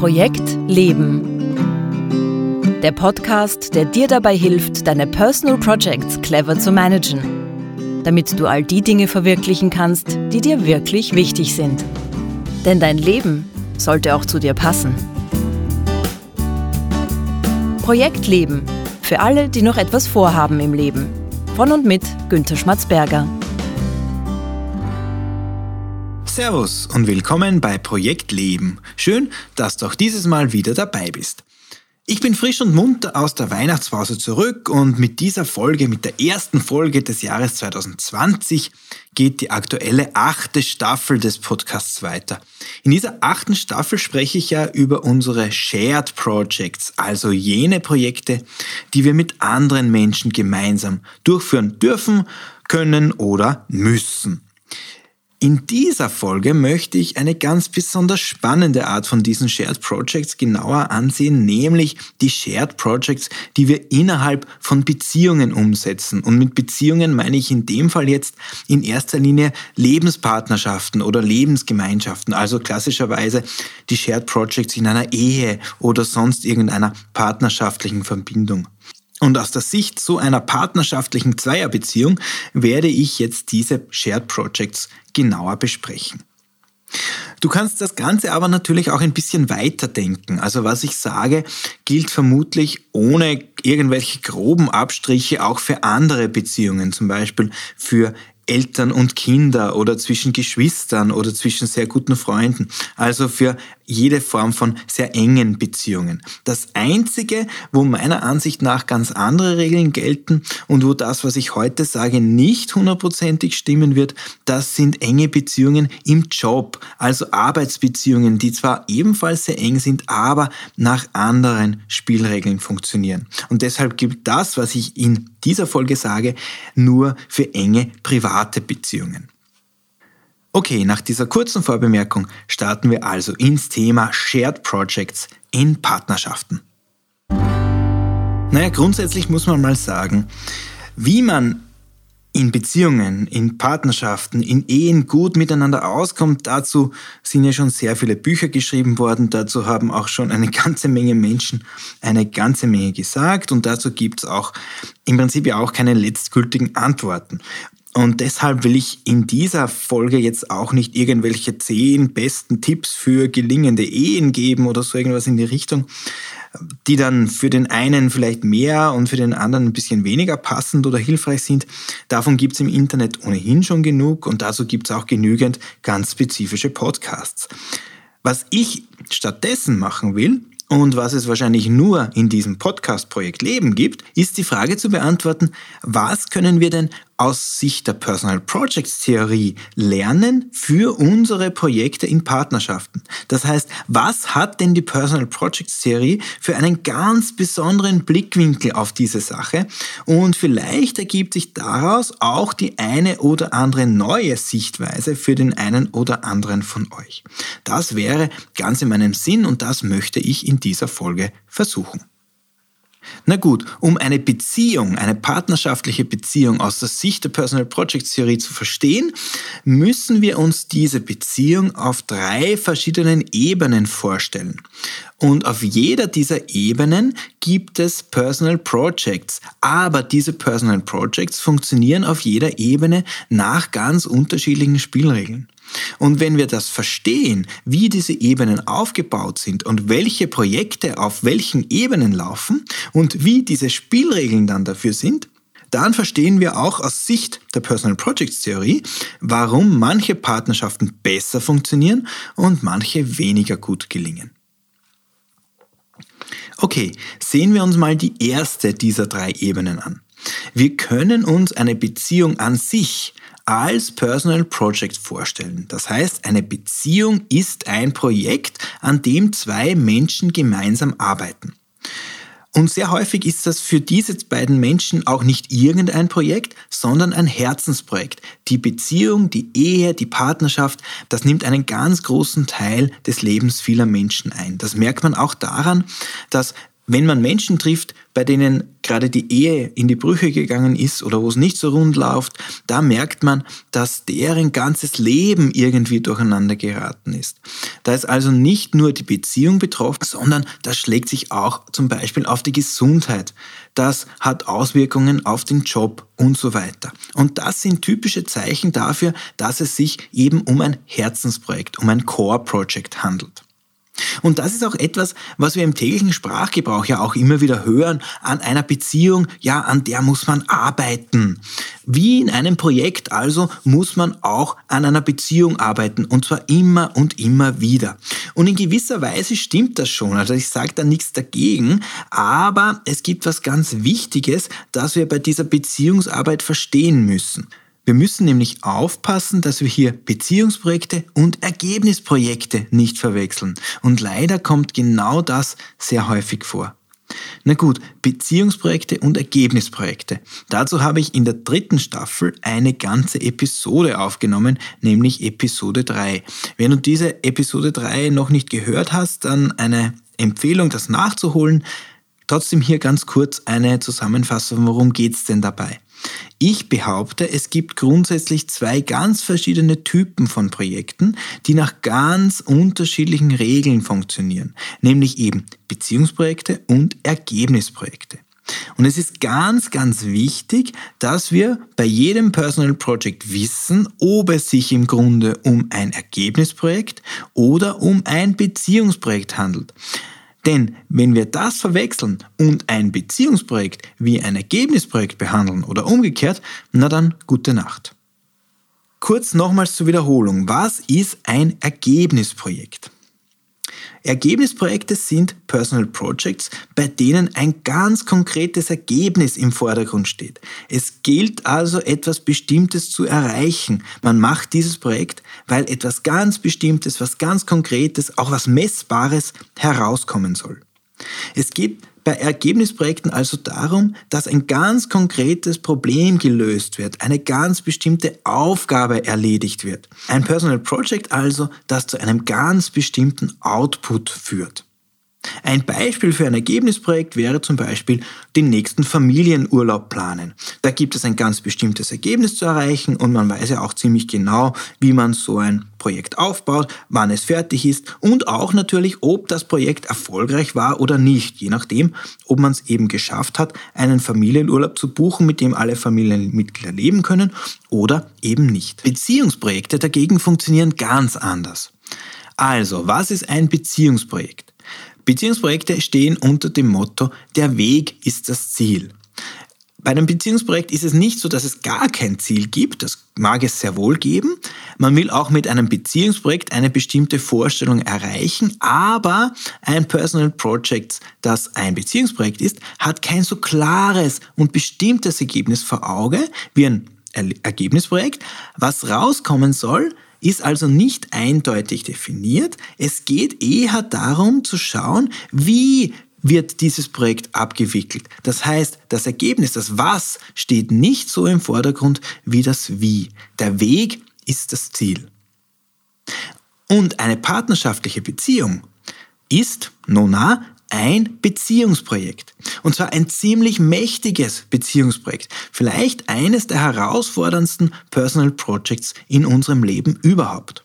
Projekt Leben. Der Podcast, der dir dabei hilft, deine Personal Projects clever zu managen, damit du all die Dinge verwirklichen kannst, die dir wirklich wichtig sind. Denn dein Leben sollte auch zu dir passen. Projekt Leben. Für alle, die noch etwas vorhaben im Leben. Von und mit Günter Schmatzberger. Servus und willkommen bei Projekt Leben. Schön, dass du auch dieses Mal wieder dabei bist. Ich bin frisch und munter aus der Weihnachtspause zurück und mit dieser Folge, mit der ersten Folge des Jahres 2020, geht die aktuelle achte Staffel des Podcasts weiter. In dieser achten Staffel spreche ich ja über unsere Shared Projects, also jene Projekte, die wir mit anderen Menschen gemeinsam durchführen dürfen, können oder müssen. In dieser Folge möchte ich eine ganz besonders spannende Art von diesen Shared Projects genauer ansehen, nämlich die Shared Projects, die wir innerhalb von Beziehungen umsetzen. Und mit Beziehungen meine ich in dem Fall jetzt in erster Linie Lebenspartnerschaften oder Lebensgemeinschaften, also klassischerweise die Shared Projects in einer Ehe oder sonst irgendeiner partnerschaftlichen Verbindung. Und aus der Sicht so einer partnerschaftlichen Zweierbeziehung werde ich jetzt diese Shared Projects genauer besprechen. Du kannst das Ganze aber natürlich auch ein bisschen weiter denken. Also was ich sage, gilt vermutlich ohne irgendwelche groben Abstriche auch für andere Beziehungen, zum Beispiel für Eltern und Kinder oder zwischen Geschwistern oder zwischen sehr guten Freunden. Also für jede Form von sehr engen Beziehungen. Das Einzige, wo meiner Ansicht nach ganz andere Regeln gelten und wo das, was ich heute sage, nicht hundertprozentig stimmen wird, das sind enge Beziehungen im Job, also Arbeitsbeziehungen, die zwar ebenfalls sehr eng sind, aber nach anderen Spielregeln funktionieren. Und deshalb gilt das, was ich in dieser Folge sage, nur für enge private Beziehungen. Okay, nach dieser kurzen Vorbemerkung starten wir also ins Thema Shared Projects in Partnerschaften. Naja, grundsätzlich muss man mal sagen, wie man in Beziehungen, in Partnerschaften, in Ehen gut miteinander auskommt, dazu sind ja schon sehr viele Bücher geschrieben worden, dazu haben auch schon eine ganze Menge Menschen eine ganze Menge gesagt. Und dazu gibt es auch im Prinzip ja auch keine letztgültigen Antworten. Und deshalb will ich in dieser Folge jetzt auch nicht irgendwelche zehn besten Tipps für gelingende Ehen geben oder so irgendwas in die Richtung, die dann für den einen vielleicht mehr und für den anderen ein bisschen weniger passend oder hilfreich sind. Davon gibt es im Internet ohnehin schon genug und dazu gibt es auch genügend ganz spezifische Podcasts. Was ich stattdessen machen will, und was es wahrscheinlich nur in diesem Podcast-Projekt Leben gibt, ist die Frage zu beantworten, was können wir denn aus Sicht der Personal Projects Theorie lernen für unsere Projekte in Partnerschaften. Das heißt, was hat denn die Personal Projects Theorie für einen ganz besonderen Blickwinkel auf diese Sache? Und vielleicht ergibt sich daraus auch die eine oder andere neue Sichtweise für den einen oder anderen von euch. Das wäre ganz in meinem Sinn und das möchte ich in dieser Folge versuchen. Na gut, um eine Beziehung, eine partnerschaftliche Beziehung aus der Sicht der Personal Project Theorie zu verstehen, müssen wir uns diese Beziehung auf drei verschiedenen Ebenen vorstellen. Und auf jeder dieser Ebenen gibt es Personal Projects. Aber diese Personal Projects funktionieren auf jeder Ebene nach ganz unterschiedlichen Spielregeln. Und wenn wir das verstehen, wie diese Ebenen aufgebaut sind und welche Projekte auf welchen Ebenen laufen und wie diese Spielregeln dann dafür sind, dann verstehen wir auch aus Sicht der Personal Projects Theorie, warum manche Partnerschaften besser funktionieren und manche weniger gut gelingen. Okay, sehen wir uns mal die erste dieser drei Ebenen an. Wir können uns eine Beziehung an sich als Personal Project vorstellen. Das heißt, eine Beziehung ist ein Projekt, an dem zwei Menschen gemeinsam arbeiten. Und sehr häufig ist das für diese beiden Menschen auch nicht irgendein Projekt, sondern ein Herzensprojekt. Die Beziehung, die Ehe, die Partnerschaft, das nimmt einen ganz großen Teil des Lebens vieler Menschen ein. Das merkt man auch daran, dass wenn man Menschen trifft, bei denen gerade die Ehe in die Brüche gegangen ist oder wo es nicht so rund läuft, da merkt man, dass deren ganzes Leben irgendwie durcheinander geraten ist. Da ist also nicht nur die Beziehung betroffen, sondern das schlägt sich auch zum Beispiel auf die Gesundheit. Das hat Auswirkungen auf den Job und so weiter. Und das sind typische Zeichen dafür, dass es sich eben um ein Herzensprojekt, um ein Core-Project handelt. Und das ist auch etwas, was wir im täglichen Sprachgebrauch ja auch immer wieder hören. An einer Beziehung, ja, an der muss man arbeiten. Wie in einem Projekt also muss man auch an einer Beziehung arbeiten und zwar immer und immer wieder. Und in gewisser Weise stimmt das schon. Also ich sage da nichts dagegen, aber es gibt was ganz Wichtiges, das wir bei dieser Beziehungsarbeit verstehen müssen. Wir müssen nämlich aufpassen, dass wir hier Beziehungsprojekte und Ergebnisprojekte nicht verwechseln. Und leider kommt genau das sehr häufig vor. Na gut, Beziehungsprojekte und Ergebnisprojekte. Dazu habe ich in der dritten Staffel eine ganze Episode aufgenommen, nämlich Episode 3. Wenn du diese Episode 3 noch nicht gehört hast, dann eine Empfehlung, das nachzuholen. Trotzdem hier ganz kurz eine Zusammenfassung, worum geht es denn dabei? Ich behaupte, es gibt grundsätzlich zwei ganz verschiedene Typen von Projekten, die nach ganz unterschiedlichen Regeln funktionieren, nämlich eben Beziehungsprojekte und Ergebnisprojekte. Und es ist ganz, ganz wichtig, dass wir bei jedem Personal Project wissen, ob es sich im Grunde um ein Ergebnisprojekt oder um ein Beziehungsprojekt handelt. Denn wenn wir das verwechseln und ein Beziehungsprojekt wie ein Ergebnisprojekt behandeln oder umgekehrt, na dann gute Nacht. Kurz nochmals zur Wiederholung. Was ist ein Ergebnisprojekt? Ergebnisprojekte sind Personal Projects, bei denen ein ganz konkretes Ergebnis im Vordergrund steht. Es gilt also etwas Bestimmtes zu erreichen. Man macht dieses Projekt, weil etwas ganz Bestimmtes, was ganz Konkretes, auch was Messbares herauskommen soll. Es geht bei Ergebnisprojekten also darum, dass ein ganz konkretes Problem gelöst wird, eine ganz bestimmte Aufgabe erledigt wird. Ein Personal Project also, das zu einem ganz bestimmten Output führt. Ein Beispiel für ein Ergebnisprojekt wäre zum Beispiel den nächsten Familienurlaub planen. Da gibt es ein ganz bestimmtes Ergebnis zu erreichen und man weiß ja auch ziemlich genau, wie man so ein Projekt aufbaut, wann es fertig ist und auch natürlich, ob das Projekt erfolgreich war oder nicht, je nachdem, ob man es eben geschafft hat, einen Familienurlaub zu buchen, mit dem alle Familienmitglieder leben können oder eben nicht. Beziehungsprojekte dagegen funktionieren ganz anders. Also, was ist ein Beziehungsprojekt? Beziehungsprojekte stehen unter dem Motto, der Weg ist das Ziel. Bei einem Beziehungsprojekt ist es nicht so, dass es gar kein Ziel gibt, das mag es sehr wohl geben. Man will auch mit einem Beziehungsprojekt eine bestimmte Vorstellung erreichen, aber ein Personal Project, das ein Beziehungsprojekt ist, hat kein so klares und bestimmtes Ergebnis vor Auge wie ein Ergebnisprojekt. Was rauskommen soll, ist also nicht eindeutig definiert. Es geht eher darum zu schauen, wie wird dieses Projekt abgewickelt. Das heißt, das Ergebnis, das Was, steht nicht so im Vordergrund wie das Wie. Der Weg ist das Ziel. Und eine partnerschaftliche Beziehung ist, nona, ein Beziehungsprojekt. Und zwar ein ziemlich mächtiges Beziehungsprojekt. Vielleicht eines der herausforderndsten Personal Projects in unserem Leben überhaupt.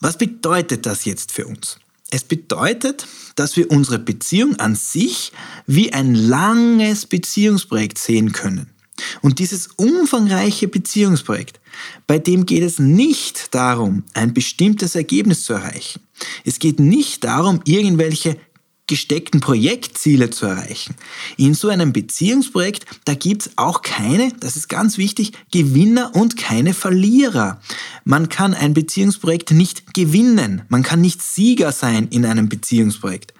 Was bedeutet das jetzt für uns? Es bedeutet, dass wir unsere Beziehung an sich wie ein langes Beziehungsprojekt sehen können. Und dieses umfangreiche Beziehungsprojekt, bei dem geht es nicht darum, ein bestimmtes Ergebnis zu erreichen. Es geht nicht darum, irgendwelche gesteckten Projektziele zu erreichen. In so einem Beziehungsprojekt, da gibt's auch keine, das ist ganz wichtig, Gewinner und keine Verlierer. Man kann ein Beziehungsprojekt nicht gewinnen, man kann nicht Sieger sein in einem Beziehungsprojekt.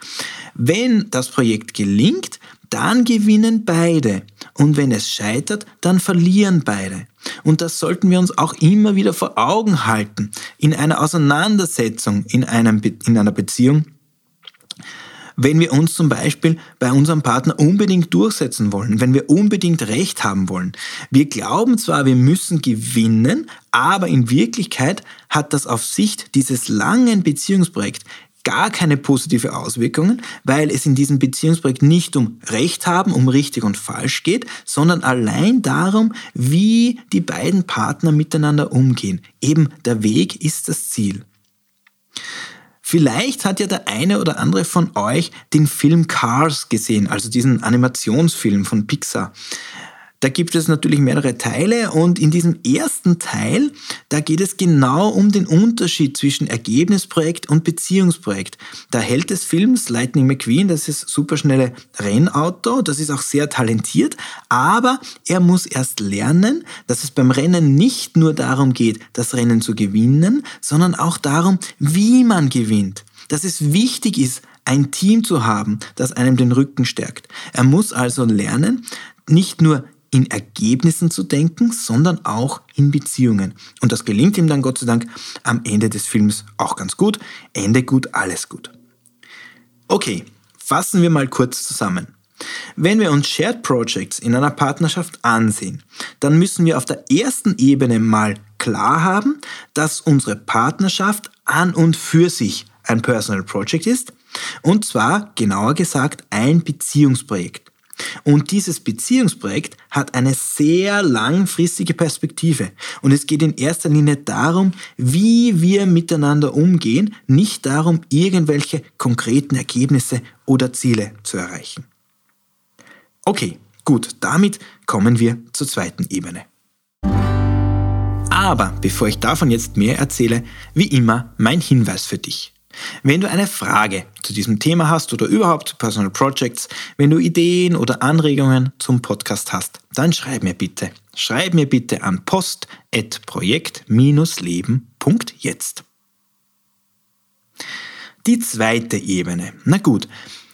Wenn das Projekt gelingt, dann gewinnen beide. Und wenn es scheitert, dann verlieren beide. Und das sollten wir uns auch immer wieder vor Augen halten. In einer Auseinandersetzung, in, einem, in einer Beziehung, wenn wir uns zum Beispiel bei unserem Partner unbedingt durchsetzen wollen, wenn wir unbedingt Recht haben wollen. Wir glauben zwar, wir müssen gewinnen, aber in Wirklichkeit hat das auf Sicht dieses langen Beziehungsprojekts gar keine positive Auswirkungen, weil es in diesem Beziehungsprojekt nicht um Recht haben, um richtig und falsch geht, sondern allein darum, wie die beiden Partner miteinander umgehen. Eben der Weg ist das Ziel. Vielleicht hat ja der eine oder andere von euch den Film Cars gesehen, also diesen Animationsfilm von Pixar. Da gibt es natürlich mehrere Teile und in diesem ersten Teil, da geht es genau um den Unterschied zwischen Ergebnisprojekt und Beziehungsprojekt. Der Held des Films, Lightning McQueen, das ist superschnelle Rennauto, das ist auch sehr talentiert, aber er muss erst lernen, dass es beim Rennen nicht nur darum geht, das Rennen zu gewinnen, sondern auch darum, wie man gewinnt. Dass es wichtig ist, ein Team zu haben, das einem den Rücken stärkt. Er muss also lernen, nicht nur in Ergebnissen zu denken, sondern auch in Beziehungen. Und das gelingt ihm dann Gott sei Dank am Ende des Films auch ganz gut. Ende gut, alles gut. Okay, fassen wir mal kurz zusammen. Wenn wir uns Shared Projects in einer Partnerschaft ansehen, dann müssen wir auf der ersten Ebene mal klar haben, dass unsere Partnerschaft an und für sich ein Personal Project ist, und zwar genauer gesagt ein Beziehungsprojekt. Und dieses Beziehungsprojekt hat eine sehr langfristige Perspektive. Und es geht in erster Linie darum, wie wir miteinander umgehen, nicht darum, irgendwelche konkreten Ergebnisse oder Ziele zu erreichen. Okay, gut, damit kommen wir zur zweiten Ebene. Aber bevor ich davon jetzt mehr erzähle, wie immer mein Hinweis für dich. Wenn du eine Frage zu diesem Thema hast oder überhaupt zu Personal Projects, wenn du Ideen oder Anregungen zum Podcast hast, dann schreib mir bitte. Schreib mir bitte an post.projekt-leben.jetzt. Die zweite Ebene. Na gut,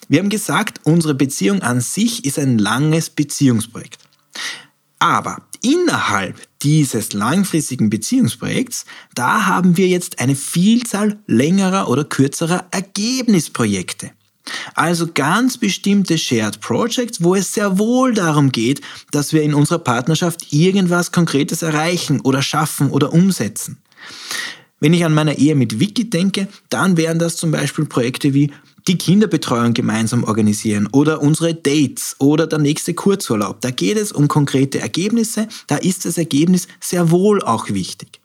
wir haben gesagt, unsere Beziehung an sich ist ein langes Beziehungsprojekt. Aber innerhalb dieses langfristigen Beziehungsprojekts, da haben wir jetzt eine Vielzahl längerer oder kürzerer Ergebnisprojekte. Also ganz bestimmte Shared Projects, wo es sehr wohl darum geht, dass wir in unserer Partnerschaft irgendwas Konkretes erreichen oder schaffen oder umsetzen. Wenn ich an meine Ehe mit Vicky denke, dann wären das zum Beispiel Projekte wie die Kinderbetreuung gemeinsam organisieren oder unsere Dates oder der nächste Kurzurlaub. Da geht es um konkrete Ergebnisse, da ist das Ergebnis sehr wohl auch wichtig.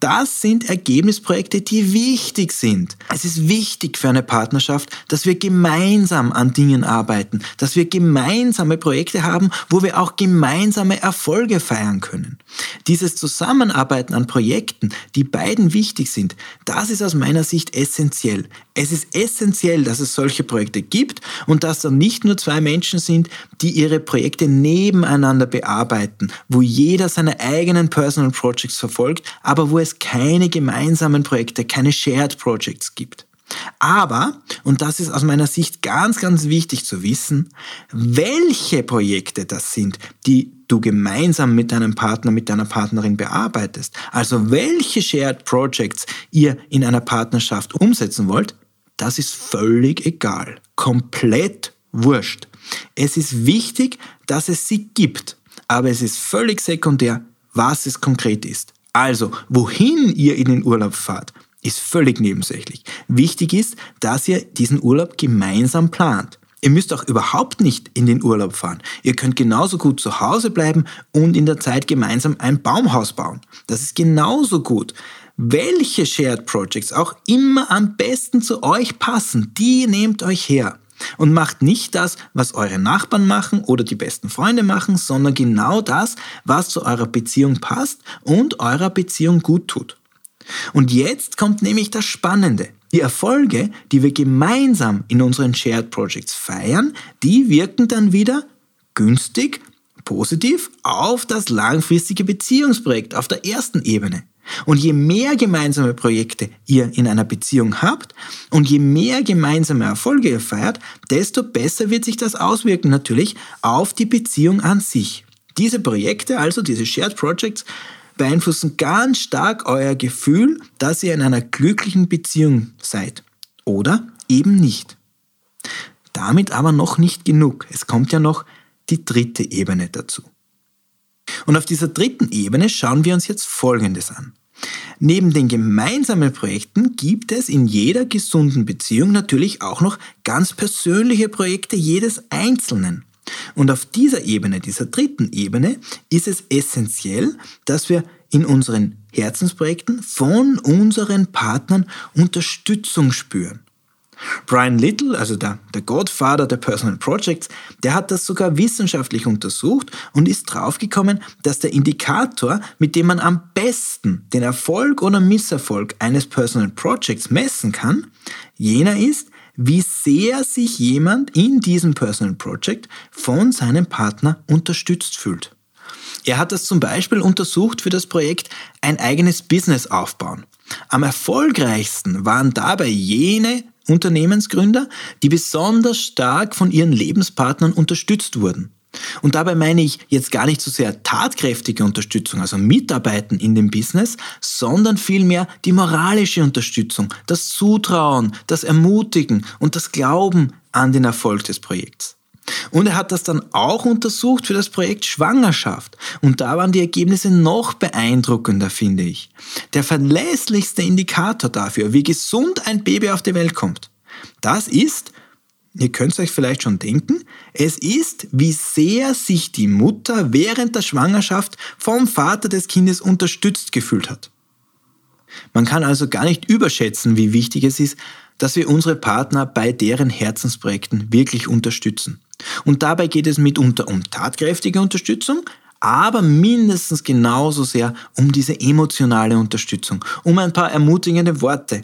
Das sind Ergebnisprojekte, die wichtig sind. Es ist wichtig für eine Partnerschaft, dass wir gemeinsam an Dingen arbeiten, dass wir gemeinsame Projekte haben, wo wir auch gemeinsame Erfolge feiern können. Dieses Zusammenarbeiten an Projekten, die beiden wichtig sind, das ist aus meiner Sicht essentiell. Es ist essentiell, dass es solche Projekte gibt und dass da nicht nur zwei Menschen sind, die ihre Projekte nebeneinander bearbeiten, wo jeder seine eigenen Personal Projects verfolgt, aber wo es es keine gemeinsamen Projekte, keine Shared Projects gibt. Aber, und das ist aus meiner Sicht ganz, ganz wichtig zu wissen, welche Projekte das sind, die du gemeinsam mit deinem Partner, mit deiner Partnerin bearbeitest, also welche Shared Projects ihr in einer Partnerschaft umsetzen wollt, das ist völlig egal. Komplett wurscht. Es ist wichtig, dass es sie gibt, aber es ist völlig sekundär, was es konkret ist. Also, wohin ihr in den Urlaub fahrt, ist völlig nebensächlich. Wichtig ist, dass ihr diesen Urlaub gemeinsam plant. Ihr müsst auch überhaupt nicht in den Urlaub fahren. Ihr könnt genauso gut zu Hause bleiben und in der Zeit gemeinsam ein Baumhaus bauen. Das ist genauso gut. Welche Shared Projects auch immer am besten zu euch passen, die nehmt euch her. Und macht nicht das, was eure Nachbarn machen oder die besten Freunde machen, sondern genau das, was zu eurer Beziehung passt und eurer Beziehung gut tut. Und jetzt kommt nämlich das Spannende. Die Erfolge, die wir gemeinsam in unseren Shared Projects feiern, die wirken dann wieder günstig, positiv auf das langfristige Beziehungsprojekt auf der ersten Ebene. Und je mehr gemeinsame Projekte ihr in einer Beziehung habt und je mehr gemeinsame Erfolge ihr feiert, desto besser wird sich das auswirken natürlich auf die Beziehung an sich. Diese Projekte, also diese Shared Projects, beeinflussen ganz stark euer Gefühl, dass ihr in einer glücklichen Beziehung seid. Oder eben nicht. Damit aber noch nicht genug. Es kommt ja noch die dritte Ebene dazu. Und auf dieser dritten Ebene schauen wir uns jetzt Folgendes an. Neben den gemeinsamen Projekten gibt es in jeder gesunden Beziehung natürlich auch noch ganz persönliche Projekte jedes Einzelnen. Und auf dieser Ebene, dieser dritten Ebene, ist es essentiell, dass wir in unseren Herzensprojekten von unseren Partnern Unterstützung spüren. Brian Little, also der, der Godfather der Personal Projects, der hat das sogar wissenschaftlich untersucht und ist draufgekommen, dass der Indikator, mit dem man am besten den Erfolg oder Misserfolg eines Personal Projects messen kann, jener ist, wie sehr sich jemand in diesem Personal Project von seinem Partner unterstützt fühlt. Er hat das zum Beispiel untersucht für das Projekt Ein eigenes Business aufbauen. Am erfolgreichsten waren dabei jene Unternehmensgründer, die besonders stark von ihren Lebenspartnern unterstützt wurden. Und dabei meine ich jetzt gar nicht so sehr tatkräftige Unterstützung, also Mitarbeiten in dem Business, sondern vielmehr die moralische Unterstützung, das Zutrauen, das Ermutigen und das Glauben an den Erfolg des Projekts. Und er hat das dann auch untersucht für das Projekt Schwangerschaft. Und da waren die Ergebnisse noch beeindruckender, finde ich. Der verlässlichste Indikator dafür, wie gesund ein Baby auf die Welt kommt, das ist, Ihr könnt euch vielleicht schon denken, es ist, wie sehr sich die Mutter während der Schwangerschaft vom Vater des Kindes unterstützt gefühlt hat. Man kann also gar nicht überschätzen, wie wichtig es ist, dass wir unsere Partner bei deren Herzensprojekten wirklich unterstützen. Und dabei geht es mitunter um tatkräftige Unterstützung, aber mindestens genauso sehr um diese emotionale Unterstützung, um ein paar ermutigende Worte,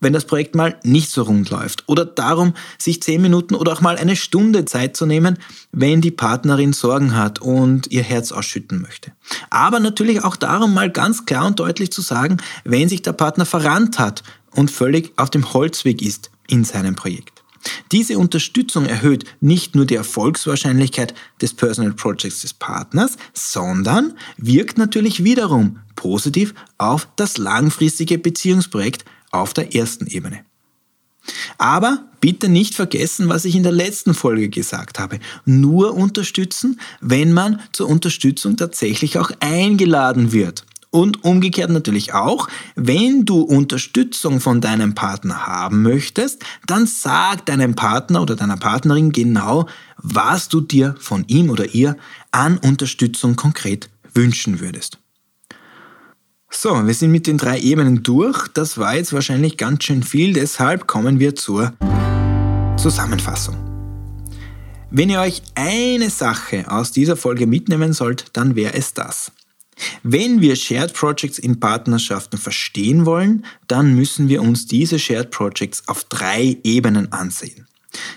wenn das Projekt mal nicht so rund läuft. Oder darum, sich zehn Minuten oder auch mal eine Stunde Zeit zu nehmen, wenn die Partnerin Sorgen hat und ihr Herz ausschütten möchte. Aber natürlich auch darum, mal ganz klar und deutlich zu sagen, wenn sich der Partner verrannt hat und völlig auf dem Holzweg ist in seinem Projekt. Diese Unterstützung erhöht nicht nur die Erfolgswahrscheinlichkeit des Personal Projects des Partners, sondern wirkt natürlich wiederum positiv auf das langfristige Beziehungsprojekt auf der ersten Ebene. Aber bitte nicht vergessen, was ich in der letzten Folge gesagt habe. Nur unterstützen, wenn man zur Unterstützung tatsächlich auch eingeladen wird. Und umgekehrt natürlich auch, wenn du Unterstützung von deinem Partner haben möchtest, dann sag deinem Partner oder deiner Partnerin genau, was du dir von ihm oder ihr an Unterstützung konkret wünschen würdest. So, wir sind mit den drei Ebenen durch. Das war jetzt wahrscheinlich ganz schön viel, deshalb kommen wir zur Zusammenfassung. Wenn ihr euch eine Sache aus dieser Folge mitnehmen sollt, dann wäre es das. Wenn wir Shared Projects in Partnerschaften verstehen wollen, dann müssen wir uns diese Shared Projects auf drei Ebenen ansehen.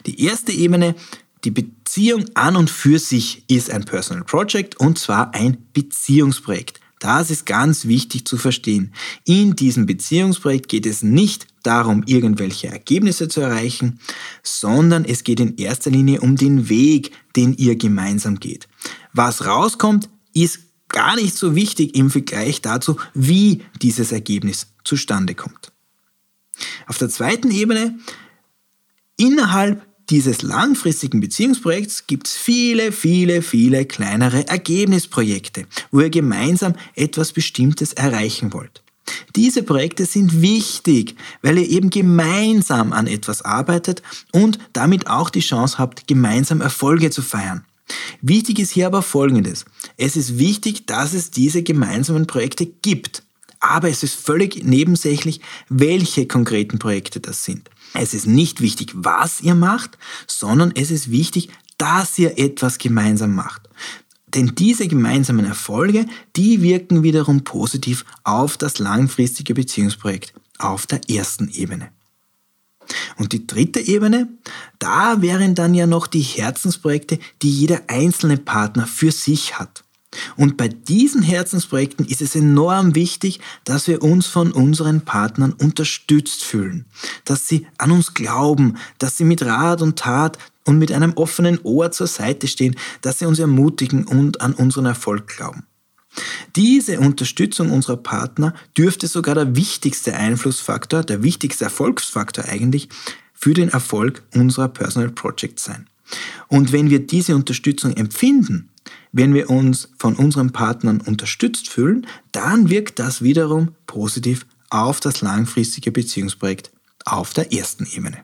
Die erste Ebene, die Beziehung an und für sich ist ein Personal Project und zwar ein Beziehungsprojekt. Das ist ganz wichtig zu verstehen. In diesem Beziehungsprojekt geht es nicht darum, irgendwelche Ergebnisse zu erreichen, sondern es geht in erster Linie um den Weg, den ihr gemeinsam geht. Was rauskommt, ist gar nicht so wichtig im Vergleich dazu, wie dieses Ergebnis zustande kommt. Auf der zweiten Ebene, innerhalb dieses langfristigen Beziehungsprojekts gibt es viele, viele, viele kleinere Ergebnisprojekte, wo ihr gemeinsam etwas Bestimmtes erreichen wollt. Diese Projekte sind wichtig, weil ihr eben gemeinsam an etwas arbeitet und damit auch die Chance habt, gemeinsam Erfolge zu feiern. Wichtig ist hier aber Folgendes. Es ist wichtig, dass es diese gemeinsamen Projekte gibt. Aber es ist völlig nebensächlich, welche konkreten Projekte das sind. Es ist nicht wichtig, was ihr macht, sondern es ist wichtig, dass ihr etwas gemeinsam macht. Denn diese gemeinsamen Erfolge, die wirken wiederum positiv auf das langfristige Beziehungsprojekt auf der ersten Ebene. Und die dritte Ebene, da wären dann ja noch die Herzensprojekte, die jeder einzelne Partner für sich hat. Und bei diesen Herzensprojekten ist es enorm wichtig, dass wir uns von unseren Partnern unterstützt fühlen, dass sie an uns glauben, dass sie mit Rat und Tat und mit einem offenen Ohr zur Seite stehen, dass sie uns ermutigen und an unseren Erfolg glauben. Diese Unterstützung unserer Partner dürfte sogar der wichtigste Einflussfaktor, der wichtigste Erfolgsfaktor eigentlich für den Erfolg unserer Personal Projects sein. Und wenn wir diese Unterstützung empfinden, wenn wir uns von unseren Partnern unterstützt fühlen, dann wirkt das wiederum positiv auf das langfristige Beziehungsprojekt auf der ersten Ebene.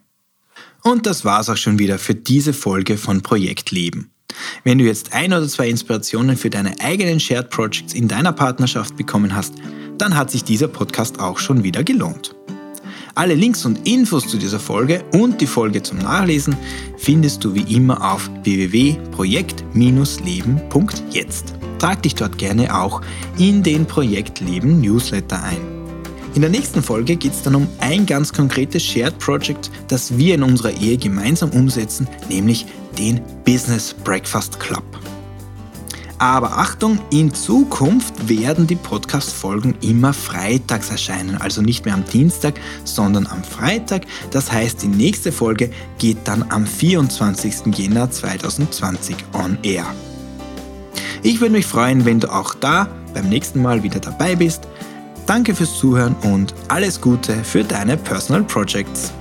Und das war's auch schon wieder für diese Folge von Projekt Leben. Wenn du jetzt ein oder zwei Inspirationen für deine eigenen Shared Projects in deiner Partnerschaft bekommen hast, dann hat sich dieser Podcast auch schon wieder gelohnt. Alle Links und Infos zu dieser Folge und die Folge zum Nachlesen findest du wie immer auf www.projekt-leben.jetzt. Trag dich dort gerne auch in den Projekt Leben Newsletter ein. In der nächsten Folge geht es dann um ein ganz konkretes Shared Project, das wir in unserer Ehe gemeinsam umsetzen, nämlich den Business Breakfast Club. Aber Achtung, in Zukunft werden die Podcast-Folgen immer freitags erscheinen, also nicht mehr am Dienstag, sondern am Freitag. Das heißt, die nächste Folge geht dann am 24. Jänner 2020 on air. Ich würde mich freuen, wenn du auch da beim nächsten Mal wieder dabei bist. Danke fürs Zuhören und alles Gute für deine Personal Projects.